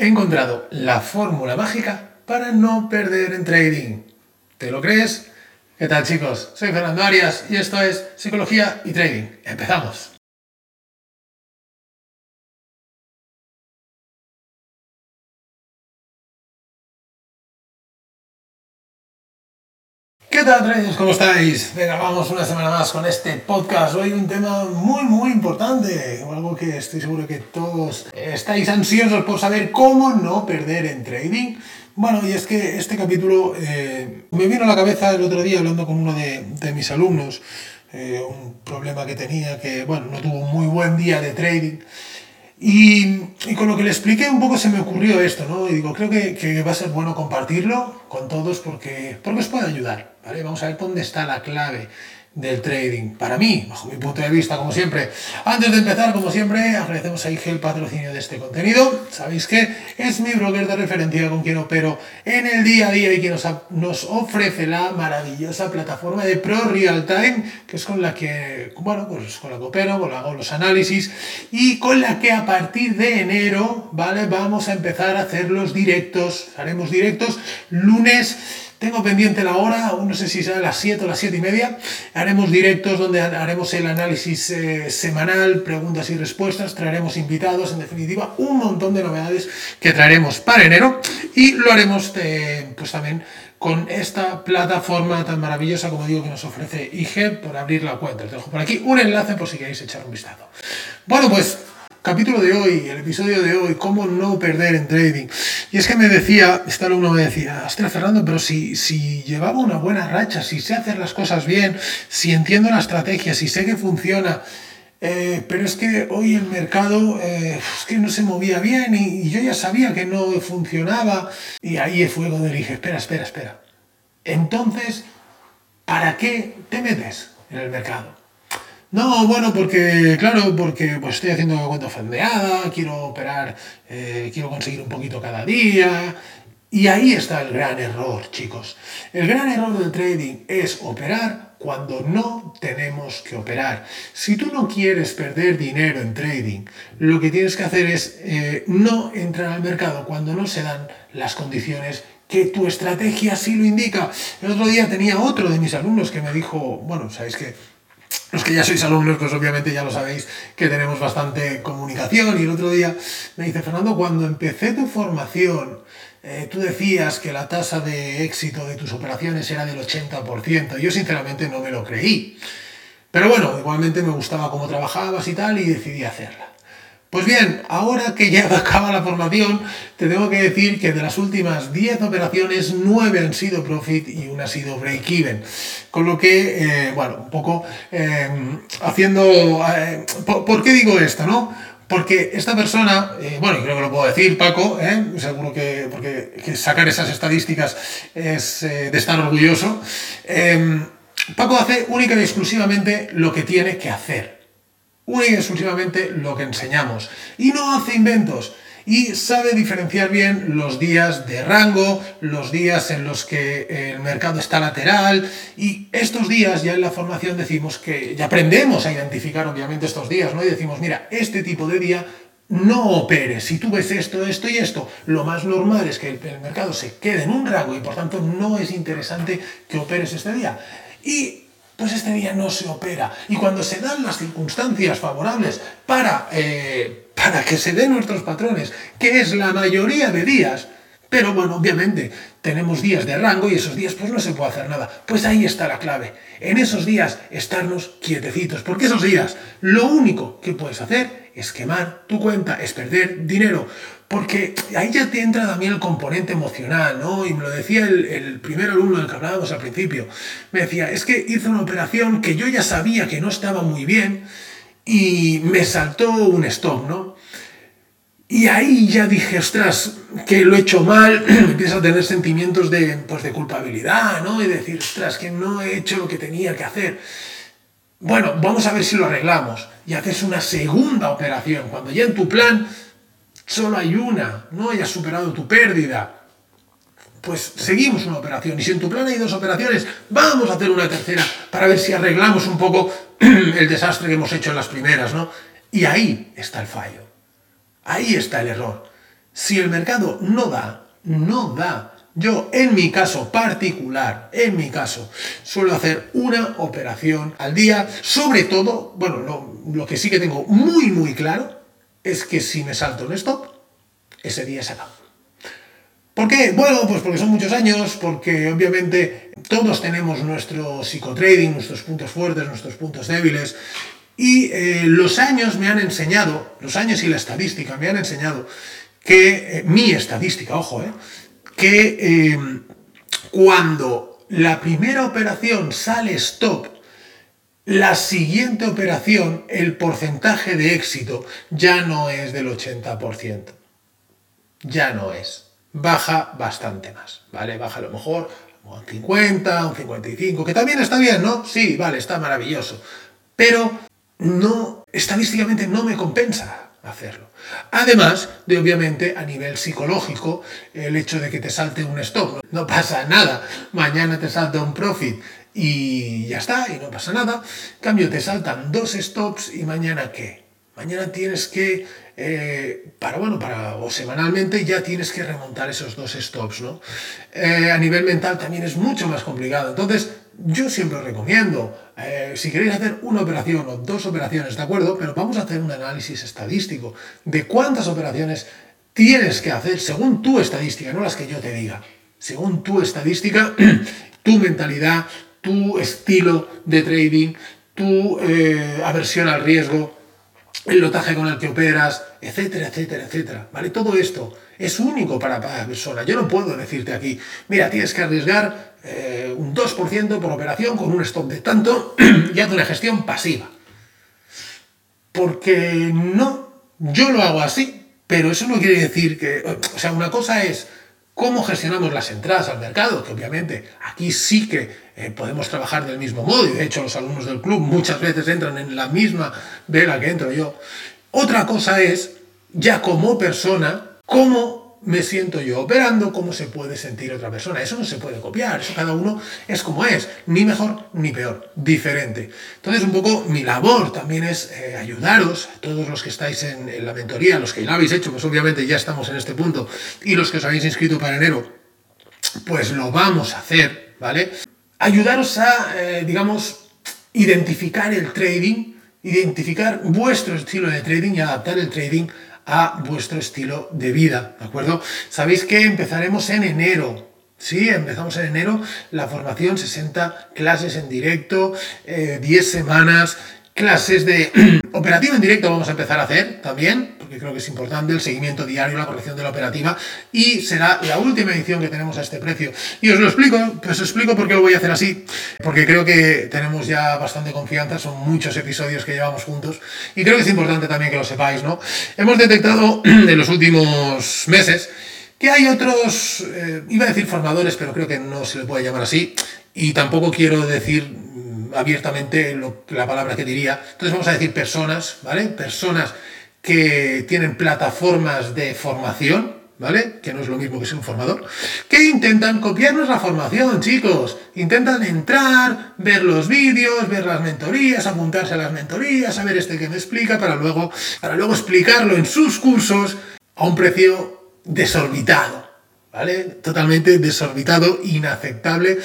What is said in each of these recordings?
He encontrado la fórmula mágica para no perder en trading. ¿Te lo crees? ¿Qué tal chicos? Soy Fernando Arias y esto es Psicología y Trading. Empezamos. Tal, traders? ¿Cómo estáis? Venga, vamos una semana más con este podcast. Hoy un tema muy, muy importante. Algo que estoy seguro que todos estáis ansiosos por saber cómo no perder en trading. Bueno, y es que este capítulo eh, me vino a la cabeza el otro día hablando con uno de, mis alumnos. Eh, un problema que tenía que, bueno, no tuvo un muy buen día de trading. Y, con lo que le expliqué un poco se me ocurrió esto, ¿no? Y digo, creo que, que, va a ser bueno compartirlo con todos porque, porque os puede ayudar, ¿vale? Vamos a ver dónde está la clave del trading. Para mí, bajo mi punto de vista, como siempre. Antes de empezar, como siempre, agradecemos a IG el patrocinio de este contenido. Sabéis que es mi broker de referencia con quien opero en el día a día y que nos, nos ofrece la maravillosa plataforma de Pro Real Time, que es con la que, bueno, pues con la que opero, con la hago los análisis y con la que a partir de enero, ¿vale? Vamos a empezar a hacer los directos. Haremos directos lunes tengo pendiente la hora, aún no sé si será las 7 o las 7 y media. Haremos directos donde haremos el análisis eh, semanal, preguntas y respuestas, traeremos invitados, en definitiva, un montón de novedades que traeremos para enero y lo haremos eh, pues también con esta plataforma tan maravillosa como digo que nos ofrece IG por abrir la cuenta. Os dejo por aquí un enlace por si queréis echar un vistazo. Bueno, pues capítulo de hoy, el episodio de hoy, cómo no perder en trading. Y es que me decía, este alumno me decía, ostras Fernando, pero si, si llevaba una buena racha, si sé hacer las cosas bien, si entiendo la estrategia, si sé que funciona, eh, pero es que hoy el mercado eh, es que no se movía bien y, yo ya sabía que no funcionaba. Y ahí fue donde dije, espera, espera, espera. Entonces, ¿para qué te metes en el mercado? No, bueno, porque, claro, porque pues estoy haciendo cuenta fondeada, quiero operar, eh, quiero conseguir un poquito cada día. Y ahí está el gran error, chicos. El gran error del trading es operar cuando no tenemos que operar. Si tú no quieres perder dinero en trading, lo que tienes que hacer es eh, no entrar al mercado cuando no se dan las condiciones que tu estrategia sí lo indica. El otro día tenía otro de mis alumnos que me dijo, bueno, sabéis que los que ya sois alumnos, pues obviamente ya lo sabéis que tenemos bastante comunicación. Y el otro día me dice, Fernando, cuando empecé tu formación, eh, tú decías que la tasa de éxito de tus operaciones era del 80%. Yo sinceramente no me lo creí. Pero bueno, igualmente me gustaba cómo trabajabas y tal y decidí hacerla. Pues bien, ahora que ya acaba la formación, te tengo que decir que de las últimas 10 operaciones, 9 han sido profit y una ha sido break-even. Con lo que, eh, bueno, un poco eh, haciendo... Eh, ¿por, qué digo esto, no? Porque esta persona, bueno, creo que lo puedo decir, Paco, seguro que, porque sacar esas estadísticas es de estar orgulloso. Paco hace única y exclusivamente lo que tiene que hacer única y exclusivamente lo que enseñamos. Y no hace inventos. Y sabe diferenciar bien los días de rango, los días en los que el mercado está lateral. Y estos días ya en la formación decimos que ya aprendemos a identificar obviamente estos días, ¿no? Y decimos, mira, este tipo de día no operes. Si tú ves esto, esto y esto, lo más normal es que el mercado se quede en un rango y por tanto no es interesante que operes este día. Y pues este día no se opera. Y cuando se dan las circunstancias favorables para, eh, para que se den nuestros patrones, que es la mayoría de días, pero bueno, obviamente tenemos días de rango y esos días pues no se puede hacer nada. Pues ahí está la clave. En esos días estarnos quietecitos, porque esos días lo único que puedes hacer es quemar tu cuenta, es perder dinero. Porque ahí ya te entra también el componente emocional, ¿no? Y me lo decía el, primer alumno del que hablábamos al principio. Me decía, es que hice una operación que yo ya sabía que no estaba muy bien y me saltó un stop, ¿no? Y ahí ya dije, ostras, que lo he hecho mal, empiezo a tener sentimientos de, pues, de culpabilidad, ¿no? Y decir, ostras, que no he hecho lo que tenía que hacer. Bueno, vamos a ver si lo arreglamos. Y haces una segunda operación, cuando ya en tu plan solo hay una, no hayas superado tu pérdida, pues seguimos una operación. Y si en tu plan hay dos operaciones, vamos a hacer una tercera para ver si arreglamos un poco el desastre que hemos hecho en las primeras, ¿no? Y ahí está el fallo. Ahí está el error. Si el mercado no da, no da. Yo, en mi caso particular, en mi caso, suelo hacer una operación al día. Sobre todo, bueno, lo, lo que sí que tengo muy, muy claro es que si me salto un stop, ese día se acaba. ¿Por qué? Bueno, pues porque son muchos años, porque obviamente todos tenemos nuestro psicotrading, nuestros puntos fuertes, nuestros puntos débiles, y eh, los años me han enseñado, los años y la estadística me han enseñado que, eh, mi estadística, ojo, eh, que cuando la primera operación sale stop, la siguiente operación, el porcentaje de éxito ya no es del 80%. Ya no es baja bastante más, ¿vale? Baja a lo mejor un 50, un 55, que también está bien, ¿no? Sí, vale, está maravilloso. Pero no, estadísticamente no me compensa hacerlo. Además de, obviamente, a nivel psicológico, el hecho de que te salte un stop, no pasa nada. Mañana te salta un profit y ya está, y no pasa nada. En cambio, te saltan dos stops y mañana qué? Mañana tienes que eh, para, bueno, para, o semanalmente ya tienes que remontar esos dos stops, ¿no? Eh, a nivel mental también es mucho más complicado. Entonces, yo siempre os recomiendo, eh, si queréis hacer una operación o dos operaciones, ¿de acuerdo? Pero vamos a hacer un análisis estadístico de cuántas operaciones tienes que hacer según tu estadística, no las que yo te diga. Según tu estadística, tu mentalidad, tu estilo de trading, tu aversión al riesgo, el lotaje con el que operas, etcétera, etcétera, etcétera. ¿Vale? Todo esto es único para cada persona. Yo no puedo decirte aquí, mira, tienes que arriesgar eh, un 2% por operación con un stop de tanto y haz una gestión pasiva. Porque no, yo lo hago así, pero eso no quiere decir que, o sea, una cosa es cómo gestionamos las entradas al mercado, que obviamente aquí sí que eh, podemos trabajar del mismo modo, y de hecho los alumnos del club muchas veces entran en la misma vela que entro yo. Otra cosa es, ya como persona, cómo me siento yo operando, cómo se puede sentir otra persona. Eso no se puede copiar, eso cada uno es como es, ni mejor ni peor, diferente. Entonces un poco mi labor también es eh, ayudaros, todos los que estáis en, la mentoría, los que lo habéis hecho, pues obviamente ya estamos en este punto, y los que os habéis inscrito para enero, pues lo vamos a hacer, ¿vale? Ayudaros a, eh, digamos, identificar el trading, identificar vuestro estilo de trading y adaptar el trading a vuestro estilo de vida, ¿de acuerdo? Sabéis que empezaremos en enero, Sí, empezamos en enero la formación, 60 clases en directo, 10 eh, semanas, clases de operativa en directo vamos a empezar a hacer también, porque creo que es importante el seguimiento diario, la corrección de la operativa, y será la última edición que tenemos a este precio. Y os lo explico, os explico por qué lo voy a hacer así, porque creo que tenemos ya bastante confianza, son muchos episodios que llevamos juntos, y creo que es importante también que lo sepáis, ¿no? Hemos detectado en los últimos meses que hay otros, eh, iba a decir formadores, pero creo que no se le puede llamar así, y tampoco quiero decir abiertamente la palabra que diría. Entonces vamos a decir personas, ¿vale? Personas que tienen plataformas de formación, ¿vale? Que no es lo mismo que ser un formador, que intentan copiarnos la formación, chicos. Intentan entrar, ver los vídeos, ver las mentorías, apuntarse a las mentorías, saber este que me explica, para luego, para luego explicarlo en sus cursos a un precio desorbitado, ¿vale? Totalmente desorbitado, inaceptable.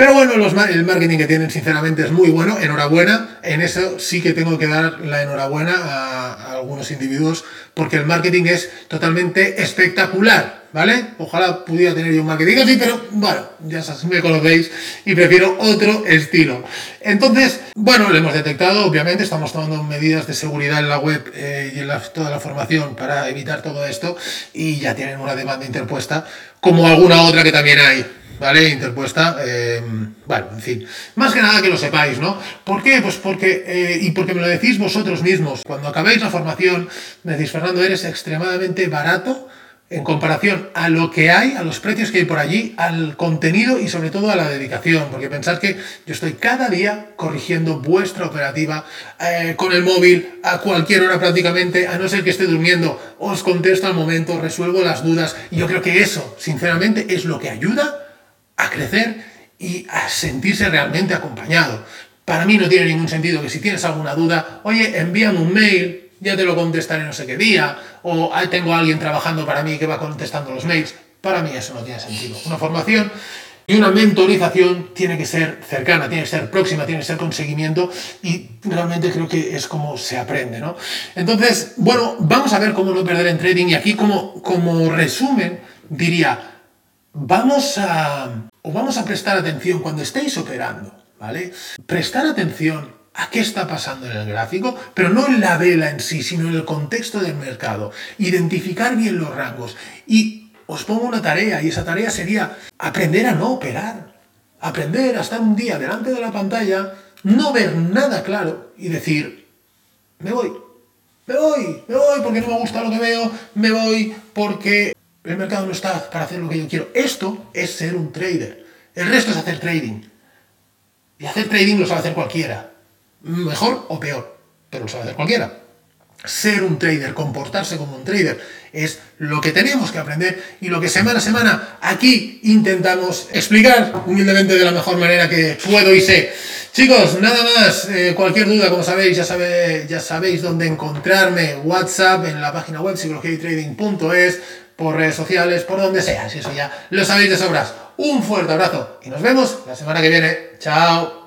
Pero bueno, el marketing que tienen sinceramente es muy bueno, enhorabuena. En eso sí que tengo que dar la enhorabuena a, algunos individuos porque el marketing es totalmente espectacular, ¿vale? Ojalá pudiera tener yo un marketing así, pero bueno, ya me conocéis y prefiero otro estilo. Entonces, bueno, lo hemos detectado, obviamente estamos tomando medidas de seguridad en la web eh, y en toda la formación para evitar todo esto y ya tienen una demanda interpuesta como alguna otra que también hay. ¿Vale? Interpuesta. Eh, bueno, en fin. Más que nada que lo sepáis, ¿no? ¿Por qué? Pues porque, eh, y porque me lo decís vosotros mismos. Cuando acabéis la formación, me decís, Fernando, eres extremadamente barato en comparación a lo que hay, a los precios que hay por allí, al contenido y sobre todo a la dedicación, porque pensad que yo estoy cada día corrigiendo vuestra operativa eh, con el móvil a cualquier hora prácticamente, a no ser que esté durmiendo, os contesto al momento, resuelvo las dudas, y yo creo que eso, sinceramente, es lo que ayuda a crecer y a sentirse realmente acompañado. Para mí no tiene ningún sentido que si tienes alguna duda, oye, envíame un mail, ya te lo contestaré no sé qué día, o tengo a alguien trabajando para mí que va contestando los mails. Para mí eso no tiene sentido. Una formación y una mentorización tiene que ser cercana, tiene que ser próxima, tiene que ser con seguimiento y realmente creo que es como se aprende, ¿no? Entonces, bueno, vamos a ver cómo no perder en trading y aquí como, como resumen diría, vamos a, o vamos a prestar atención cuando estéis operando, ¿vale? Prestar atención a qué está pasando en el gráfico, pero no en la vela en sí, sino en el contexto del mercado. Identificar bien los rangos. Y os pongo una tarea, y esa tarea sería aprender a no operar. Aprender a estar un día delante de la pantalla, no ver nada claro y decir, me voy, me voy, me voy porque no me gusta lo que veo, me voy porque el mercado no está para hacer lo que yo quiero. Esto es ser un trader. El resto es hacer trading. Y hacer trading lo sabe hacer cualquiera mejor o peor, pero lo sabe hacer cualquiera. Ser un trader, comportarse como un trader, es lo que tenemos que aprender y lo que semana a semana aquí intentamos explicar humildemente de la mejor manera que puedo y sé. Chicos, nada más, eh, cualquier duda, como sabéis, ya, ya sabéis dónde encontrarme, WhatsApp, en la página web psicologiaytrading.es, por redes sociales, por donde sea, si eso ya lo sabéis de sobras. Un fuerte abrazo y nos vemos la semana que viene. Chao.